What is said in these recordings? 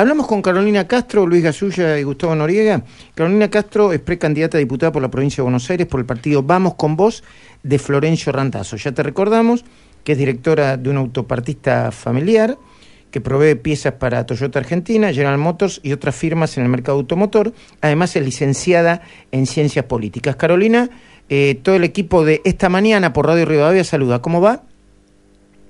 Hablamos con Carolina Castro, Luis Gasulla y Gustavo Noriega. Carolina Castro es precandidata a diputada por la provincia de Buenos Aires por el partido Vamos con Vos de Florencio Rantazo. Ya te recordamos que es directora de un autopartista familiar que provee piezas para Toyota Argentina, General Motors y otras firmas en el mercado automotor. Además es licenciada en Ciencias Políticas. Carolina, eh, todo el equipo de esta mañana por Radio Rivadavia saluda. ¿Cómo va?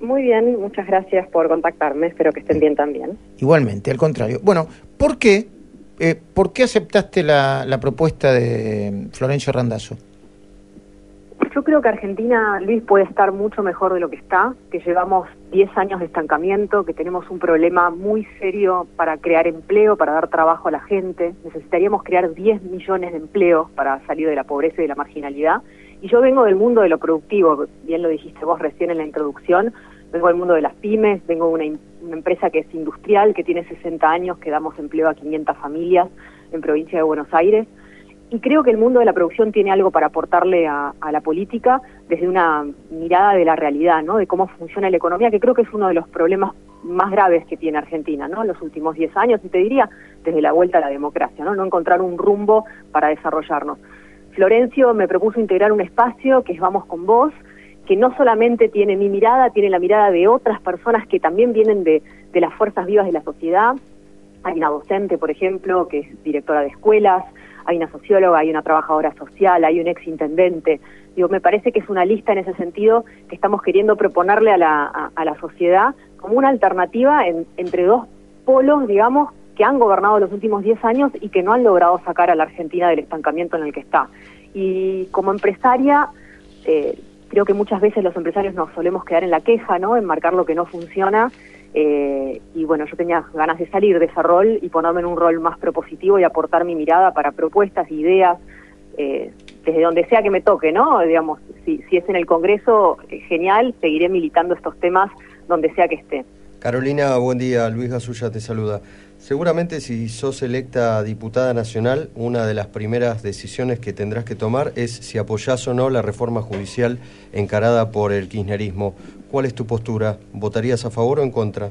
Muy bien, muchas gracias por contactarme, espero que estén bien también. Igualmente, al contrario. Bueno, ¿por qué, eh, ¿por qué aceptaste la, la propuesta de Florencio Randazzo? Yo creo que Argentina, Luis, puede estar mucho mejor de lo que está, que llevamos 10 años de estancamiento, que tenemos un problema muy serio para crear empleo, para dar trabajo a la gente. Necesitaríamos crear 10 millones de empleos para salir de la pobreza y de la marginalidad. Y yo vengo del mundo de lo productivo, bien lo dijiste vos recién en la introducción, vengo del mundo de las pymes, vengo de una, empresa que es industrial, que tiene 60 años, que damos empleo a 500 familias en provincia de Buenos Aires y creo que el mundo de la producción tiene algo para aportarle a, la política desde una mirada de la realidad, ¿no? De cómo funciona la economía, que creo que es uno de los problemas más graves que tiene Argentina, ¿no? En los últimos 10 años, y te diría, desde la vuelta a la democracia, ¿no? No encontrar un rumbo para desarrollarnos. Florencio me propuso integrar un espacio que es Vamos con Vos, que no solamente tiene mi mirada, tiene la mirada de otras personas que también vienen de, de las fuerzas vivas de la sociedad. Hay una docente, por ejemplo, que es directora de escuelas, hay una socióloga, hay una trabajadora social, hay un ex intendente. Digo, me parece que es una lista en ese sentido que estamos queriendo proponerle a la, a, la sociedad como una alternativa entre dos polos, digamos, que han gobernado los últimos 10 años y que no han logrado sacar a la Argentina del estancamiento en el que está. Y como empresaria, eh, creo que muchas veces los empresarios nos solemos quedar en la queja, ¿no? En marcar lo que no funciona eh, y bueno, yo tenía ganas de salir de ese rol y ponerme en un rol más propositivo y aportar mi mirada para propuestas, ideas, eh, desde donde sea que me toque, ¿no? Digamos, si, si es en el Congreso, genial, seguiré militando estos temas donde sea que esté. Carolina, buen día. Luis Gasulla te saluda. Seguramente si sos electa diputada nacional, una de las primeras decisiones que tendrás que tomar es si apoyás o no la reforma judicial encarada por el kirchnerismo. ¿Cuál es tu postura? ¿Votarías a favor o en contra?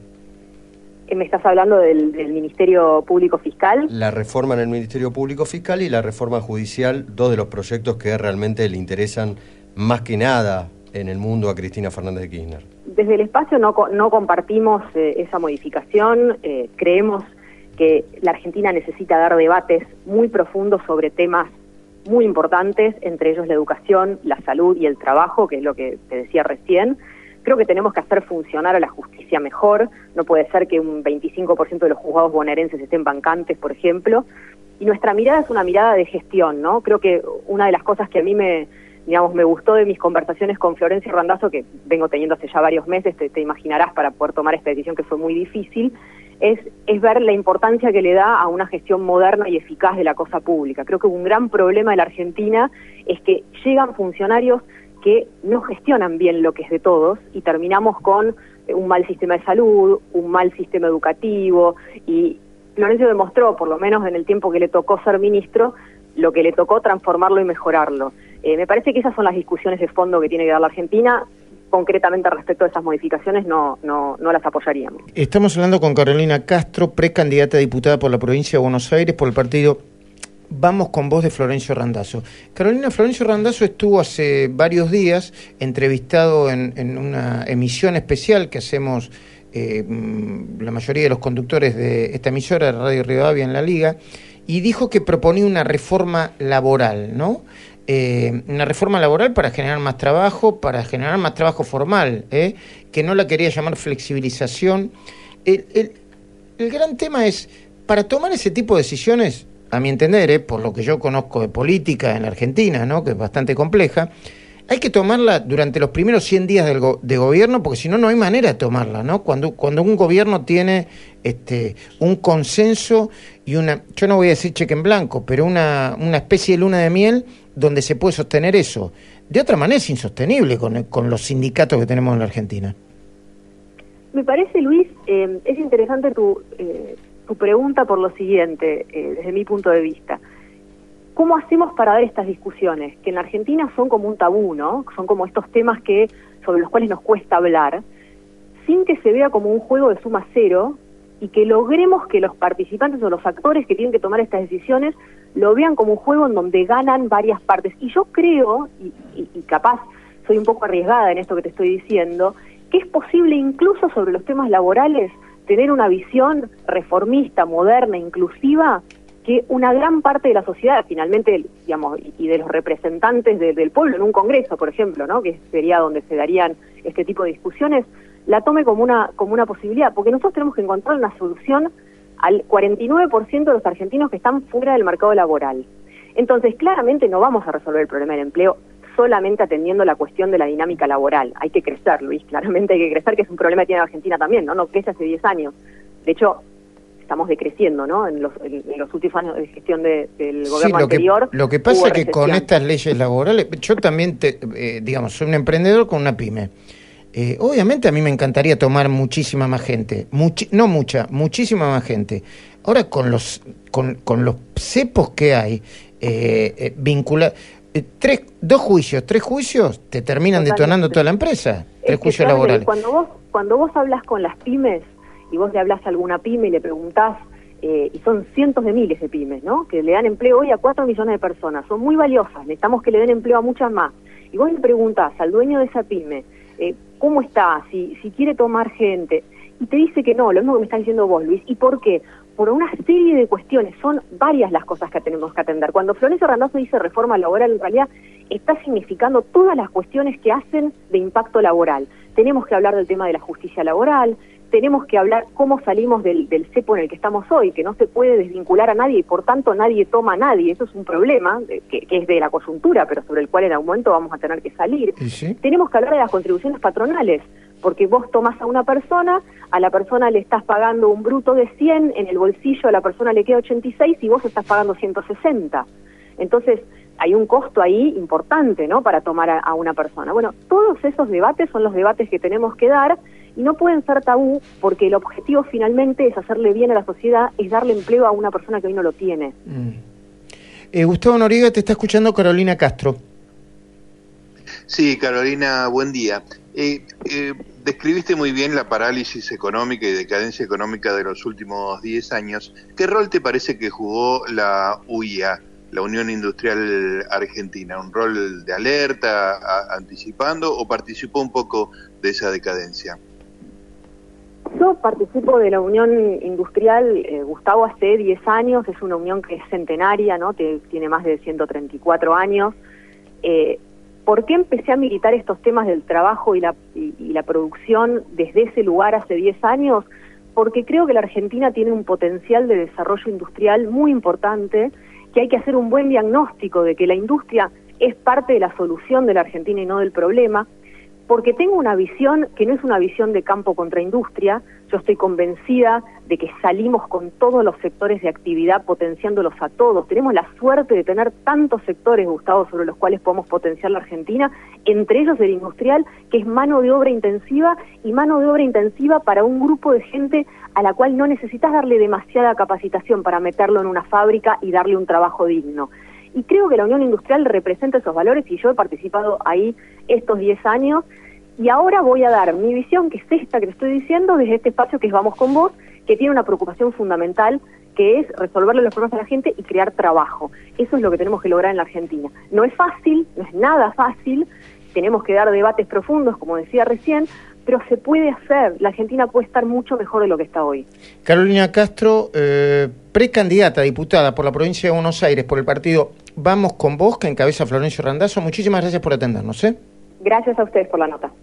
Eh, ¿Me estás hablando del, Ministerio Público Fiscal? La reforma en el Ministerio Público Fiscal y la reforma judicial, dos de los proyectos que realmente le interesan más que nada en el mundo a Cristina Fernández de Kirchner. Desde el espacio no, no compartimos eh, esa modificación, eh, creemos que la Argentina necesita dar debates muy profundos sobre temas muy importantes, entre ellos la educación, la salud y el trabajo, que es lo que te decía recién. Creo que tenemos que hacer funcionar a la justicia mejor. No puede ser que un 25% de los juzgados bonaerenses estén bancantes, por ejemplo. Y nuestra mirada es una mirada de gestión, ¿no? Creo que una de las cosas que a mí me, digamos, me gustó de mis conversaciones con Florencio Randazo, que vengo teniendo hace ya varios meses, te imaginarás, para poder tomar esta decisión que fue muy difícil, es, es ver la importancia que le da a una gestión moderna y eficaz de la cosa pública. Creo que un gran problema de la Argentina es que llegan funcionarios que no gestionan bien lo que es de todos y terminamos con un mal sistema de salud, un mal sistema educativo y Florencio demostró, por lo menos en el tiempo que le tocó ser ministro, lo que le tocó transformarlo y mejorarlo. Eh, me parece que esas son las discusiones de fondo que tiene que dar la Argentina concretamente respecto a esas modificaciones no, no, no las apoyaríamos. Estamos hablando con Carolina Castro, precandidata a diputada por la provincia de Buenos Aires por el partido Vamos con voz de Florencio Randazzo. Carolina Florencio Randazzo estuvo hace varios días entrevistado en, una emisión especial que hacemos eh, mm, la mayoría de los conductores de esta emisora, Radio Rivadavia en la Liga, y dijo que proponía una reforma laboral, ¿no? Eh, una reforma laboral para generar más trabajo, para generar más trabajo formal, ¿eh? que no la quería llamar flexibilización. El, el, gran tema es, para tomar ese tipo de decisiones, a mi entender, ¿eh? por lo que yo conozco de política en Argentina, ¿no? que es bastante compleja, hay que tomarla durante los primeros 100 días de gobierno, porque si no, no hay manera de tomarla, ¿no? Cuando, cuando un gobierno tiene este, un consenso y una, yo no voy a decir cheque en blanco, pero una, una especie de luna de miel donde se puede sostener eso. De otra manera es insostenible con, con los sindicatos que tenemos en la Argentina. Me parece, Luis, eh, es interesante tu, eh, tu pregunta por lo siguiente, eh, desde mi punto de vista. ¿Cómo hacemos para dar estas discusiones? Que en la Argentina son como un tabú, ¿no? Son como estos temas que sobre los cuales nos cuesta hablar, sin que se vea como un juego de suma cero y que logremos que los participantes o los actores que tienen que tomar estas decisiones lo vean como un juego en donde ganan varias partes. Y yo creo, y, y capaz soy un poco arriesgada en esto que te estoy diciendo, que es posible incluso sobre los temas laborales tener una visión reformista, moderna, inclusiva, que una gran parte de la sociedad, finalmente, digamos, y de los representantes del pueblo en un congreso, por ejemplo, ¿no? que sería donde se darían este tipo de discusiones, la tome como una, como una posibilidad, porque nosotros tenemos que encontrar una solución al 49% de los argentinos que están fuera del mercado laboral. Entonces, claramente no vamos a resolver el problema del empleo solamente atendiendo la cuestión de la dinámica laboral. Hay que crecer, Luis, claramente hay que crecer, que es un problema que tiene Argentina también, ¿no? No crece hace 10 años. De hecho, estamos decreciendo, ¿no? En los, últimos años de gestión del gobierno anterior. lo que pasa es que con estas leyes laborales, yo también, te, eh, digamos, soy un emprendedor con una pyme. Eh, obviamente a mí me encantaría tomar muchísima más gente, no mucha, muchísima más gente. Ahora con los con, con los cepos que hay, eh, eh vincula eh, tres, dos juicios, tres juicios te terminan detonando toda la empresa, tres juicios laborales. Cuando vos, cuando vos hablas con las pymes y vos le hablas a alguna pyme y le preguntás, eh, y son cientos de miles de pymes, ¿no? Que le dan empleo hoy a cuatro millones de personas, son muy valiosas, necesitamos que le den empleo a muchas más. Y vos le preguntás al dueño de esa pyme, eh, ¿cómo está? Si, si quiere tomar gente, y te dice que no, lo mismo que me está diciendo vos, Luis. ¿Y por qué? por una serie de cuestiones, son varias las cosas que tenemos que atender. Cuando Florencio Randazzo dice reforma laboral, en realidad está significando todas las cuestiones que hacen de impacto laboral. Tenemos que hablar del tema de la justicia laboral, tenemos que hablar cómo salimos del, cepo en el que estamos hoy, que no se puede desvincular a nadie y por tanto nadie toma a nadie. Eso es un problema que, es de la coyuntura, pero sobre el cual en algún momento vamos a tener que salir. Tenemos que hablar de las contribuciones patronales porque vos tomás a una persona, a la persona le estás pagando un bruto de 100, en el bolsillo a la persona le queda 86 y vos estás pagando 160. Entonces, hay un costo ahí importante, ¿no?, para tomar a, una persona. Bueno, todos esos debates son los debates que tenemos que dar y no pueden ser tabú porque el objetivo finalmente es hacerle bien a la sociedad, es darle empleo a una persona que hoy no lo tiene. Mm. Eh, Gustavo Noriega, te está escuchando Carolina Castro. Sí, Carolina, buen día. Eh, eh, describiste muy bien la parálisis económica y decadencia económica de los últimos 10 años. ¿Qué rol te parece que jugó la UIA, la Unión Industrial Argentina? ¿Un rol de alerta, anticipando o participó un poco de esa decadencia? Yo participo de la Unión Industrial, eh, Gustavo, hace 10 años, es una unión que es centenaria, ¿no? tiene más de 134 años. Eh, ¿Por qué empecé a militar estos temas del trabajo y la, y, la producción desde ese lugar hace 10 años? Porque creo que la Argentina tiene un potencial de desarrollo industrial muy importante, que hay que hacer un buen diagnóstico de que la industria es parte de la solución de la Argentina y no del problema, porque tengo una visión que no es una visión de campo contra industria, yo estoy convencida de que salimos con todos los sectores de actividad potenciándolos a todos. Tenemos la suerte de tener tantos sectores, Gustavo, sobre los cuales podemos potenciar la Argentina, entre ellos el industrial, que es mano de obra intensiva y mano de obra intensiva para un grupo de gente a la cual no necesitas darle demasiada capacitación para meterlo en una fábrica y darle un trabajo digno. Y creo que la Unión Industrial representa esos valores y yo he participado ahí estos 10 años y ahora voy a dar mi visión, que es esta que te estoy diciendo, desde este espacio que es Vamos con Vos, que tiene una preocupación fundamental, que es resolverle los problemas a la gente y crear trabajo. Eso es lo que tenemos que lograr en la Argentina. No es fácil, no es nada fácil, tenemos que dar debates profundos, como decía recién, pero se puede hacer. La Argentina puede estar mucho mejor de lo que está hoy. Carolina Castro, eh, precandidata a diputada por la provincia de Buenos Aires por el partido Vamos con Vos, que encabeza Florencio Randazzo. Muchísimas gracias por atendernos. ¿eh? Gracias a ustedes por la nota.